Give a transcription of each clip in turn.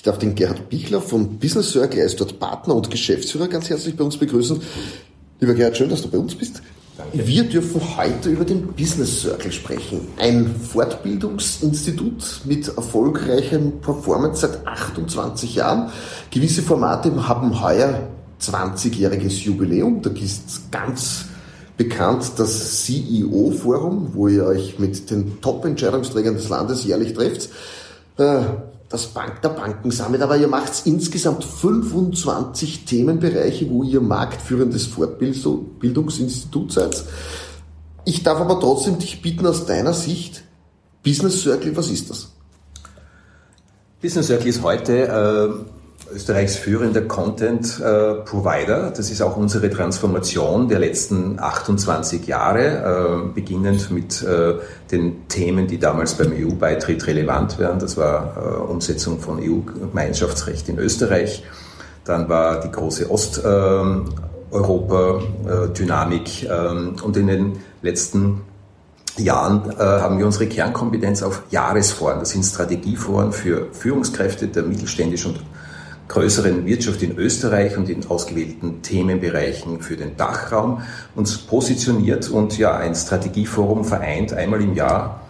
Ich darf den Gerhard Bichler vom Business Circle, er ist dort Partner und Geschäftsführer, ganz herzlich bei uns begrüßen. Lieber Gerhard, schön, dass du bei uns bist. Danke. Wir dürfen heute über den Business Circle sprechen. Ein Fortbildungsinstitut mit erfolgreichem Performance seit 28 Jahren. Gewisse Formate haben heuer 20-jähriges Jubiläum. Da ist ganz bekannt das CEO-Forum, wo ihr euch mit den Top-Entscheidungsträgern des Landes jährlich trefft. Das Bank der Banken sammelt, aber ihr macht insgesamt 25 Themenbereiche, wo ihr marktführendes Fortbildungsinstitut seid. Ich darf aber trotzdem dich bitten, aus deiner Sicht, Business Circle, was ist das? Business Circle ist heute äh Österreichs führender Content äh, Provider. Das ist auch unsere Transformation der letzten 28 Jahre, äh, beginnend mit äh, den Themen, die damals beim EU-Beitritt relevant waren. Das war Umsetzung von EU-Gemeinschaftsrecht in Österreich. Dann war die große Osteuropa-Dynamik ähm, und in den letzten Jahren haben wir unsere Kernkompetenz auf Jahresforen. Das sind Strategieforen für Führungskräfte der mittelständischen und größeren Wirtschaft in Österreich und in ausgewählten Themenbereichen für den Dachraum uns positioniert und ja ein Strategieforum vereint einmal im Jahr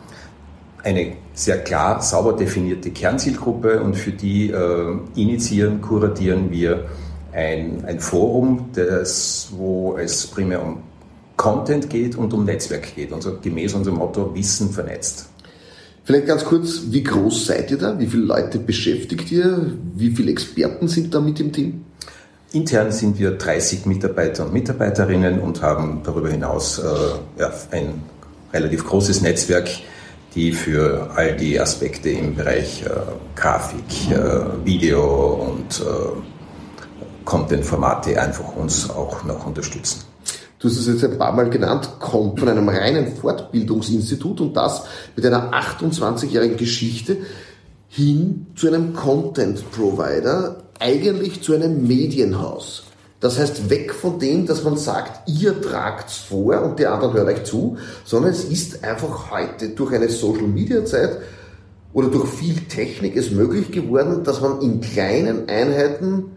eine sehr klar, sauber definierte Kernzielgruppe und für die äh, initiieren, kuratieren wir ein, ein Forum, das, wo es primär um Content geht und um Netzwerk geht, also gemäß unserem Motto Wissen vernetzt. Vielleicht ganz kurz, wie groß seid ihr da? Wie viele Leute beschäftigt ihr? Wie viele Experten sind da mit im Team? Intern sind wir 30 Mitarbeiter und Mitarbeiterinnen und haben darüber hinaus äh, ja, ein relativ großes Netzwerk, die für all die Aspekte im Bereich äh, Grafik, äh, Video und äh, Content-Formate einfach uns auch noch unterstützen du hast es jetzt ein paar Mal genannt, kommt von einem reinen Fortbildungsinstitut und das mit einer 28-jährigen Geschichte hin zu einem Content Provider, eigentlich zu einem Medienhaus. Das heißt, weg von dem, dass man sagt, ihr tragt's vor und die anderen hören euch zu, sondern es ist einfach heute durch eine Social Media Zeit oder durch viel Technik es möglich geworden, dass man in kleinen Einheiten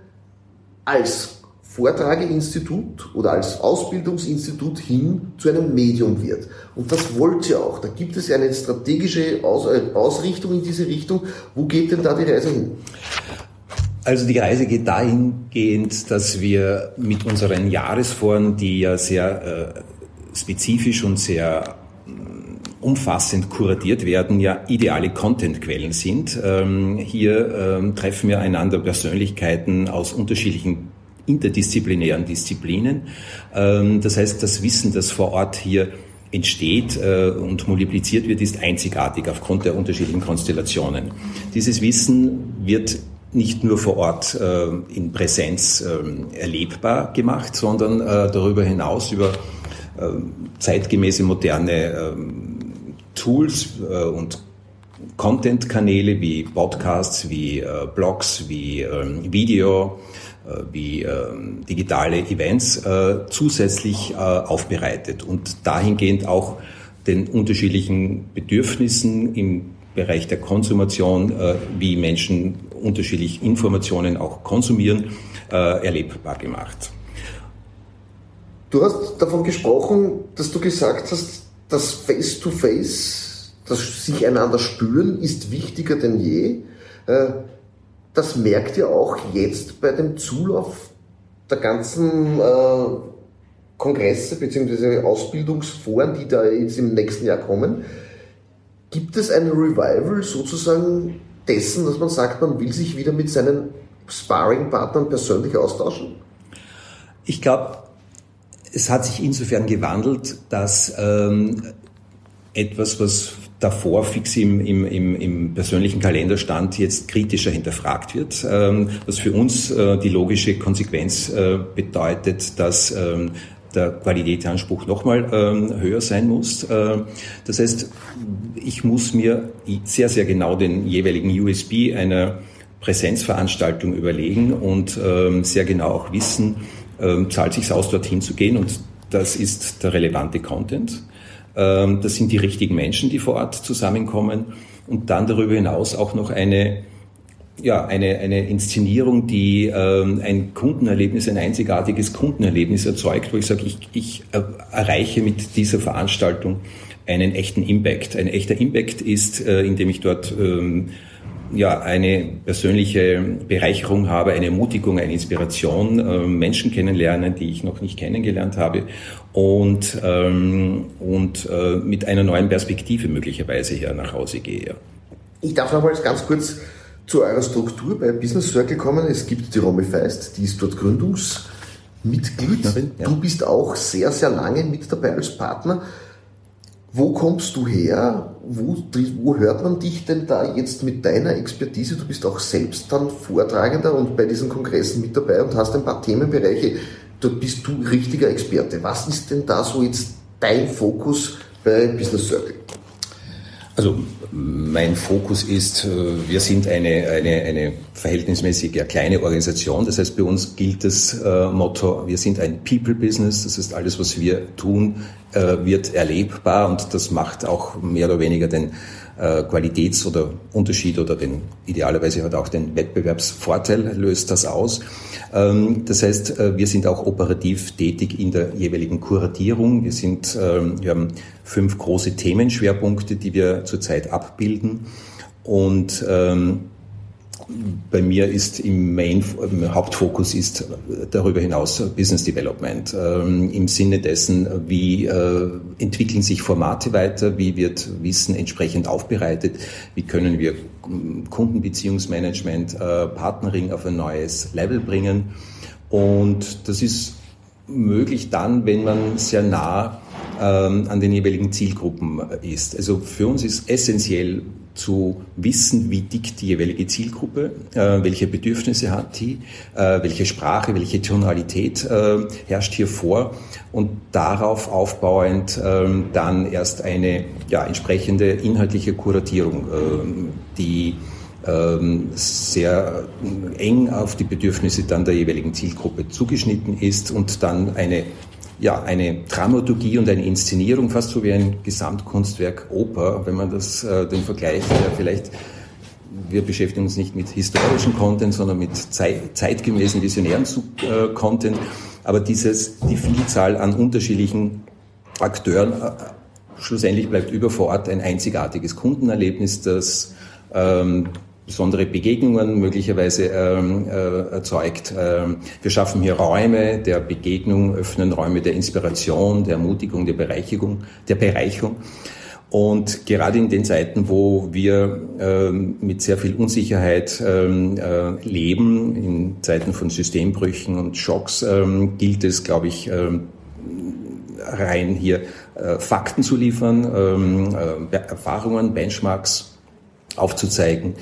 als Vortrageinstitut oder als Ausbildungsinstitut hin zu einem Medium wird. Und das wollt ihr auch. Da gibt es ja eine strategische Aus äh, Ausrichtung in diese Richtung. Wo geht denn da die Reise hin? Also die Reise geht dahingehend, dass wir mit unseren Jahresforen, die ja sehr äh, spezifisch und sehr mm, umfassend kuratiert werden, ja ideale Contentquellen sind. Ähm, hier ähm, treffen wir einander Persönlichkeiten aus unterschiedlichen interdisziplinären Disziplinen. Ähm, das heißt, das Wissen, das vor Ort hier entsteht äh, und multipliziert wird, ist einzigartig aufgrund der unterschiedlichen Konstellationen. Dieses Wissen wird nicht nur vor Ort äh, in Präsenz äh, erlebbar gemacht, sondern äh, darüber hinaus über äh, zeitgemäße moderne ähm, Tools und Content-Kanäle wie Podcasts, wie Blogs, wie ähm, Video, wie ähm, digitale Events äh, zusätzlich äh, aufbereitet und dahingehend auch den unterschiedlichen Bedürfnissen im Bereich der Konsumation, wie Menschen unterschiedlich Informationen auch konsumieren, erlebbar gemacht. Du hast davon gesprochen, dass du gesagt hast, das Face-to-Face, -face, das sich einander spüren, ist wichtiger denn je das merkt ihr auch jetzt bei dem Zulauf der ganzen äh, Kongresse bzw. Ausbildungsforen, die da jetzt im nächsten Jahr kommen. Gibt es ein Revival sozusagen dessen, dass man sagt, man will sich wieder mit seinen Sparring-Partnern persönlich austauschen? Ich glaube, es hat sich insofern gewandelt, dass ähm, etwas, was davor fix im, im, im, im persönlichen Kalender stand, jetzt kritischer hinterfragt wird, ähm, was für uns äh, die logische Konsequenz äh, bedeutet, dass ähm, der Qualitätsanspruch nochmal ähm, höher sein muss. Äh, das heißt, ich muss mir sehr, sehr genau den jeweiligen USB einer Präsenzveranstaltung überlegen und sehr genau auch wissen, ähm, zahlt sich aus, dorthin zu gehen und das ist der relevante Content. Ähm, das sind die richtigen Menschen, die vor Ort zusammenkommen und dann darüber hinaus auch noch eine ja, eine, eine Inszenierung, die ähm, ein Kundenerlebnis, ein einzigartiges Kundenerlebnis erzeugt, wo ich sage, ich, ich erreiche mit dieser Veranstaltung einen echten Impact. Ein echter Impact ist, äh, indem ich dort ähm, ja, eine persönliche Bereicherung habe, eine Ermutigung, eine Inspiration, äh, Menschen kennenlernen, die ich noch nicht kennengelernt habe und, ähm, und äh, mit einer neuen Perspektive möglicherweise hier nach Hause gehe. Ich darf nochmals ganz kurz zu eurer Struktur bei Business Circle kommen. Es gibt die Romy Feist, die ist dort Gründungsmitglied. Ja. Du bist auch sehr, sehr lange mit dabei als Partner. Wo kommst du her? Wo, wo, hört man dich denn da jetzt mit deiner Expertise? Du bist auch selbst dann Vortragender und bei diesen Kongressen mit dabei und hast ein paar Themenbereiche. Dort bist du richtiger Experte. Was ist denn da so jetzt dein Fokus bei Business Circle? Also mein Fokus ist, äh, wir sind eine, eine, eine verhältnismäßig ja, kleine Organisation. Das heißt, bei uns gilt das äh, Motto, wir sind ein People-Business. Das heißt, alles, was wir tun, äh, wird erlebbar und das macht auch mehr oder weniger den äh, Qualitäts- oder Unterschied oder den idealerweise hat auch den Wettbewerbsvorteil löst das aus. Ähm, das heißt, äh, wir sind auch operativ tätig in der jeweiligen Kuratierung. Wir sind, ähm, wir haben fünf große Themenschwerpunkte, die wir zurzeit abbilden und ähm, bei mir ist im Main, im Hauptfokus ist darüber hinaus Business Development. Ähm, Im Sinne dessen, wie äh, entwickeln sich Formate weiter, wie wird Wissen entsprechend aufbereitet, wie können wir Kundenbeziehungsmanagement, äh, Partnering auf ein neues Level bringen. Und das ist möglich dann, wenn man sehr nah ähm, an den jeweiligen Zielgruppen ist. Also für uns ist essentiell zu wissen, wie dick die jeweilige Zielgruppe, äh, welche Bedürfnisse hat die, äh, welche Sprache, welche Tonalität äh, herrscht hier vor und darauf aufbauend ähm, dann erst eine ja, entsprechende inhaltliche Kuratierung, ähm, die ähm, sehr eng auf die Bedürfnisse dann der jeweiligen Zielgruppe zugeschnitten ist und dann eine ja, eine Dramaturgie und eine Inszenierung, fast so wie ein Gesamtkunstwerk Oper, wenn man das, äh, den Vergleich ja, vielleicht, wir beschäftigen uns nicht mit historischem Content, sondern mit zeit, zeitgemäßen, visionären äh, Content, aber dieses, die Vielzahl an unterschiedlichen Akteuren, äh, schlussendlich bleibt über vor Ort ein einzigartiges Kundenerlebnis, das ähm, besondere Begegnungen möglicherweise ähm, äh, erzeugt. Ähm, wir schaffen hier Räume der Begegnung, öffnen Räume der Inspiration, der Ermutigung, der Bereicherung, der Bereicherung. Und gerade in den Zeiten, wo wir ähm, mit sehr viel Unsicherheit ähm, äh, leben, in Zeiten von Systembrüchen und Schocks, ähm, gilt es, glaube ich, ähm, rein hier äh, Fakten zu liefern, ähm, äh, Erfahrungen, Benchmarks aufzuzeigen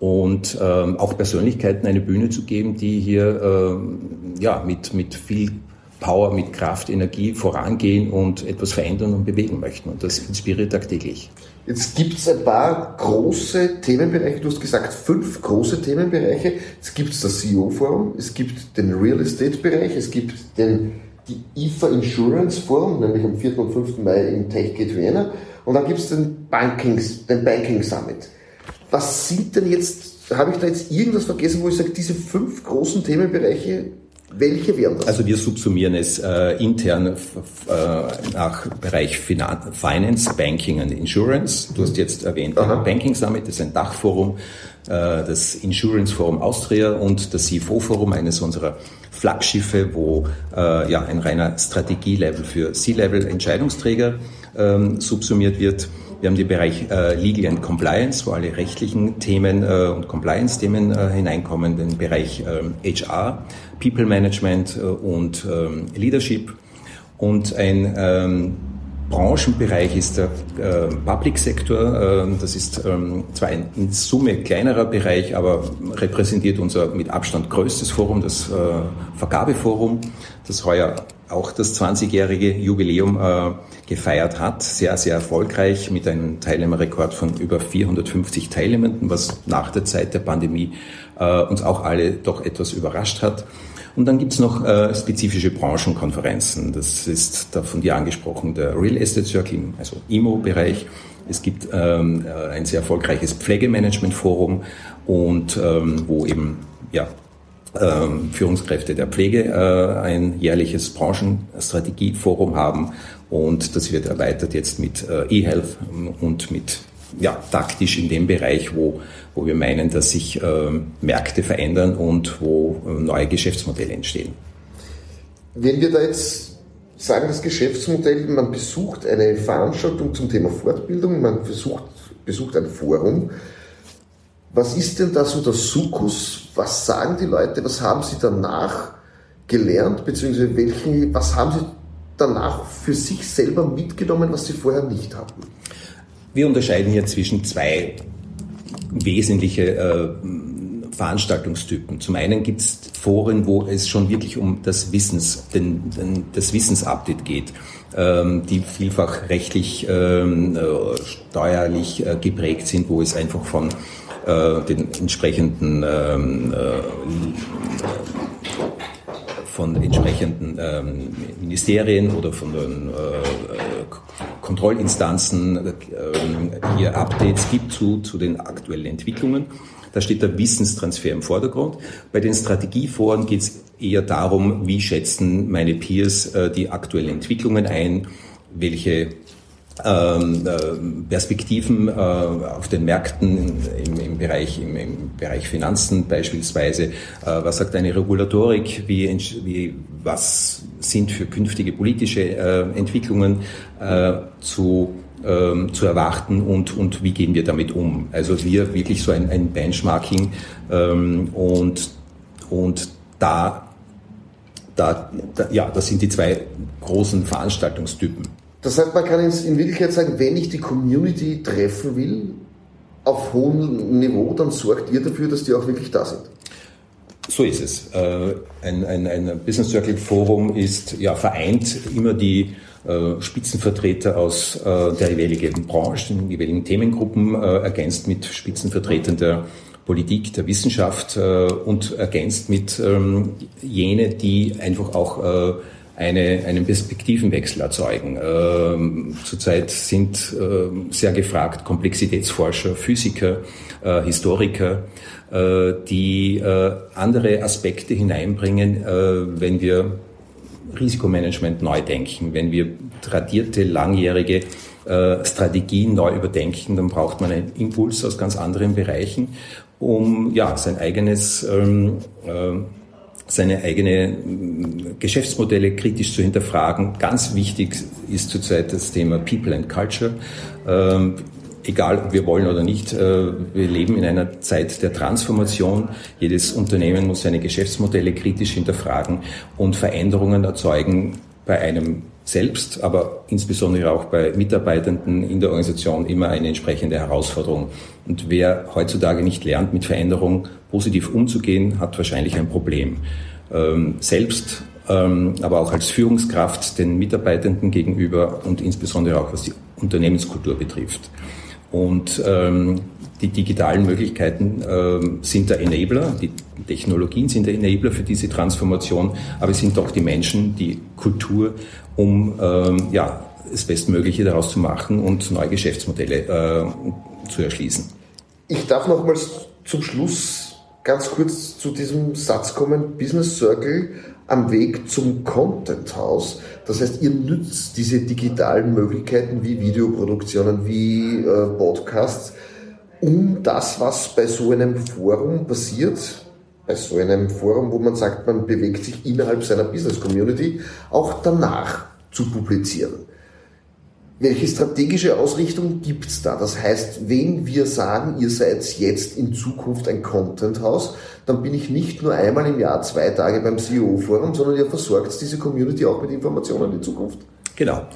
und ähm, auch Persönlichkeiten eine Bühne zu geben, die hier ähm, ja, mit, mit viel Power, mit Kraft, Energie vorangehen und etwas verändern und bewegen möchten. Und das inspiriert tagtäglich. Jetzt gibt es ein paar große Themenbereiche. Du hast gesagt, fünf große Themenbereiche. Es gibt das CEO-Forum, es gibt den Real Estate-Bereich, es gibt den, die IFA Insurance Forum, nämlich am 4. und 5. Mai im TechGate Vienna. Und dann gibt es den den Banking Summit. Was sind denn jetzt, habe ich da jetzt irgendwas vergessen, wo ich sage, diese fünf großen Themenbereiche, welche wären das? Also wir subsumieren es äh, intern äh, nach Bereich Finan Finance, Banking and Insurance. Du hast jetzt erwähnt, Aha. Banking Summit ist ein Dachforum, äh, das Insurance Forum Austria und das CFO Forum, eines unserer Flaggschiffe, wo äh, ja ein reiner Strategielevel für C-Level Entscheidungsträger ähm, subsumiert wird. Wir haben den Bereich äh, Legal and Compliance, wo alle rechtlichen Themen äh, und Compliance-Themen äh, hineinkommen, den Bereich HR, ähm, People Management äh, und ähm, Leadership und ein ähm, Branchenbereich ist der äh, Public Sektor. Äh, das ist ähm, zwar ein in Summe kleinerer Bereich, aber repräsentiert unser mit Abstand größtes Forum, das äh, Vergabeforum, das heuer auch das 20-jährige Jubiläum äh, gefeiert hat. Sehr, sehr erfolgreich mit einem Teilnehmerrekord von über 450 Teilnehmenden, was nach der Zeit der Pandemie äh, uns auch alle doch etwas überrascht hat. Und dann gibt's noch äh, spezifische Branchenkonferenzen. Das ist da von dir angesprochen der Real Estate Circle, also IMO-Bereich. Es gibt ähm, äh, ein sehr erfolgreiches Pflegemanagement-Forum und ähm, wo eben ja, Führungskräfte der Pflege äh, ein jährliches Branchenstrategieforum haben und das wird erweitert jetzt mit äh, eHealth und mit ja, taktisch in dem Bereich, wo, wo wir meinen, dass sich äh, Märkte verändern und wo neue Geschäftsmodelle entstehen. Wenn wir da jetzt sagen, das Geschäftsmodell, man besucht eine Veranstaltung zum Thema Fortbildung, man besucht, besucht ein Forum, was ist denn da so der Sukkus? Was sagen die Leute? Was haben sie danach gelernt? Beziehungsweise welchen, was haben sie danach für sich selber mitgenommen, was sie vorher nicht hatten? Wir unterscheiden hier zwischen zwei wesentliche äh, Veranstaltungstypen. Zum einen gibt es Foren, wo es schon wirklich um das Wissens, den, den, das Wissensupdate geht, ähm, die vielfach rechtlich, ähm, äh, steuerlich äh, geprägt sind, wo es einfach von äh, den entsprechenden ähm, äh, von entsprechenden ähm, Ministerien oder von den äh, Kontrollinstanzen äh, hier Updates gibt zu, zu den aktuellen Entwicklungen. Da steht der Wissenstransfer im Vordergrund. Bei den Strategieforen geht es eher darum, wie schätzen meine Peers äh, die aktuellen Entwicklungen ein, welche Perspektiven äh, auf den Märkten im, Bereich, im, Bereich Finanzen beispielsweise. Äh, was sagt eine Regulatorik? Wie, wie, was sind für künftige politische Entwicklungen zu ähm, zu erwarten und, und wie gehen wir damit um. Also wir wirklich so ein, ein Benchmarking ähm, und, und da, da, da, ja, das sind die zwei großen Veranstaltungstypen. Das heißt, man kann in Wirklichkeit sagen, wenn ich die Community treffen will, auf hohem Niveau, dann sorgt ihr dafür, dass die auch wirklich da sind. So ist es. Äh, ein, ein, ein Business Circle Forum ist ja vereint immer die äh, Spitzenvertreter aus äh, der jeweiligen Branche, den jeweiligen Themengruppen, ergänzt mit Spitzenvertretern der Politik, der Wissenschaft und ergänzt mit ähm, jene, die einfach auch eine, einen Perspektivenwechsel erzeugen. Ähm, zurzeit sind äh, sehr gefragt Komplexitätsforscher, Physiker, äh, Historiker, äh, die äh, andere Aspekte hineinbringen, äh, wenn wir Risikomanagement neu denken, wenn wir tradierte, langjährige äh, Strategien neu überdenken, dann braucht man einen Impuls aus ganz anderen Bereichen, um ja sein eigenes ähm, seine eigene mm, Geschäftsmodelle kritisch zu hinterfragen. Ganz wichtig ist zurzeit das Thema People and Culture. Ähm, egal, ob wir wollen oder nicht, äh, wir leben in einer Zeit der Transformation. Jedes Unternehmen muss seine Geschäftsmodelle kritisch hinterfragen und Veränderungen erzeugen bei einem selbst, aber insbesondere auch bei Mitarbeitenden in der Organisation immer eine entsprechende Herausforderung. Und wer heutzutage nicht lernt, mit Veränderung positiv umzugehen, hat wahrscheinlich ein Problem. Ähm, selbst, ähm, aber auch als Führungskraft den Mitarbeitenden gegenüber und insbesondere auch was die Unternehmenskultur betrifft. Und ähm, die digitalen Möglichkeiten ähm, sind der Enabler, die Technologien sind der Enabler für diese Transformation, aber es sind doch die Menschen, die Kultur, um ähm, ja, das Bestmögliche daraus zu machen und neue Geschäftsmodelle äh, zu erschließen. Ich darf nochmals zum Schluss ganz kurz zu diesem Satz kommen, Business Circle am Weg zum Content House. Das heißt, ihr nützt diese digitalen Möglichkeiten wie Videoproduktionen, wie äh, Podcasts, um das, was bei so einem Forum passiert, bei so einem Forum, wo man sagt, man bewegt sich innerhalb seiner Business Community, auch danach zu publizieren. Welche strategische Ausrichtung gibt's da? Das heißt, wenn wir sagen, ihr seid jetzt in Zukunft ein Content-Haus, dann bin ich nicht nur einmal im Jahr zwei Tage beim CEO-Forum, sondern ihr versorgt diese Community auch mit Informationen in Zukunft. Genau.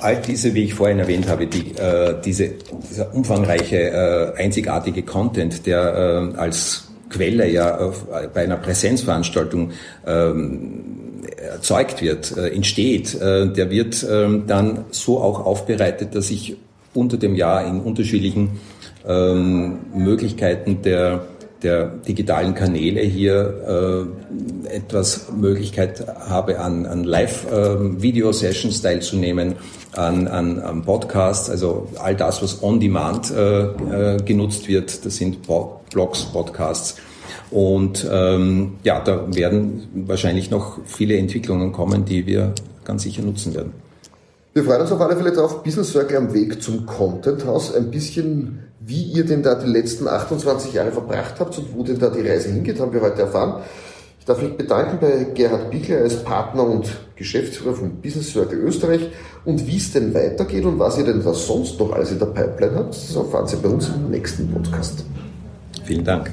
All diese, wie ich vorhin erwähnt habe, die, äh, diese, dieser umfangreiche, äh, einzigartige Content, der äh, als Quelle ja äh, bei einer Präsenzveranstaltung ähm, erzeugt wird, äh, entsteht, äh, der wird ähm, dann so auch aufbereitet, dass ich unter dem Jahr in unterschiedlichen ähm, Möglichkeiten der der digitalen Kanäle hier äh, etwas Möglichkeit habe, an, an Live-Video-Sessions ähm, teilzunehmen, an, an, an Podcasts, also all das, was on demand äh, äh, genutzt wird, das sind Blogs, Podcasts. Und ähm, ja, da werden wahrscheinlich noch viele Entwicklungen kommen, die wir ganz sicher nutzen werden. Wir freuen uns auf alle Fälle darauf, Business Circle am Weg zum Content House. Ein bisschen, wie ihr denn da die letzten 28 Jahre verbracht habt und wo denn da die Reise hingeht, haben wir heute erfahren. Ich darf mich bedanken bei Gerhard Bickler als Partner und Geschäftsführer von Business Circle Österreich und wie es denn weitergeht und was ihr denn da sonst noch alles in der Pipeline habt, das erfahren Sie bei uns im nächsten Podcast. Vielen Dank.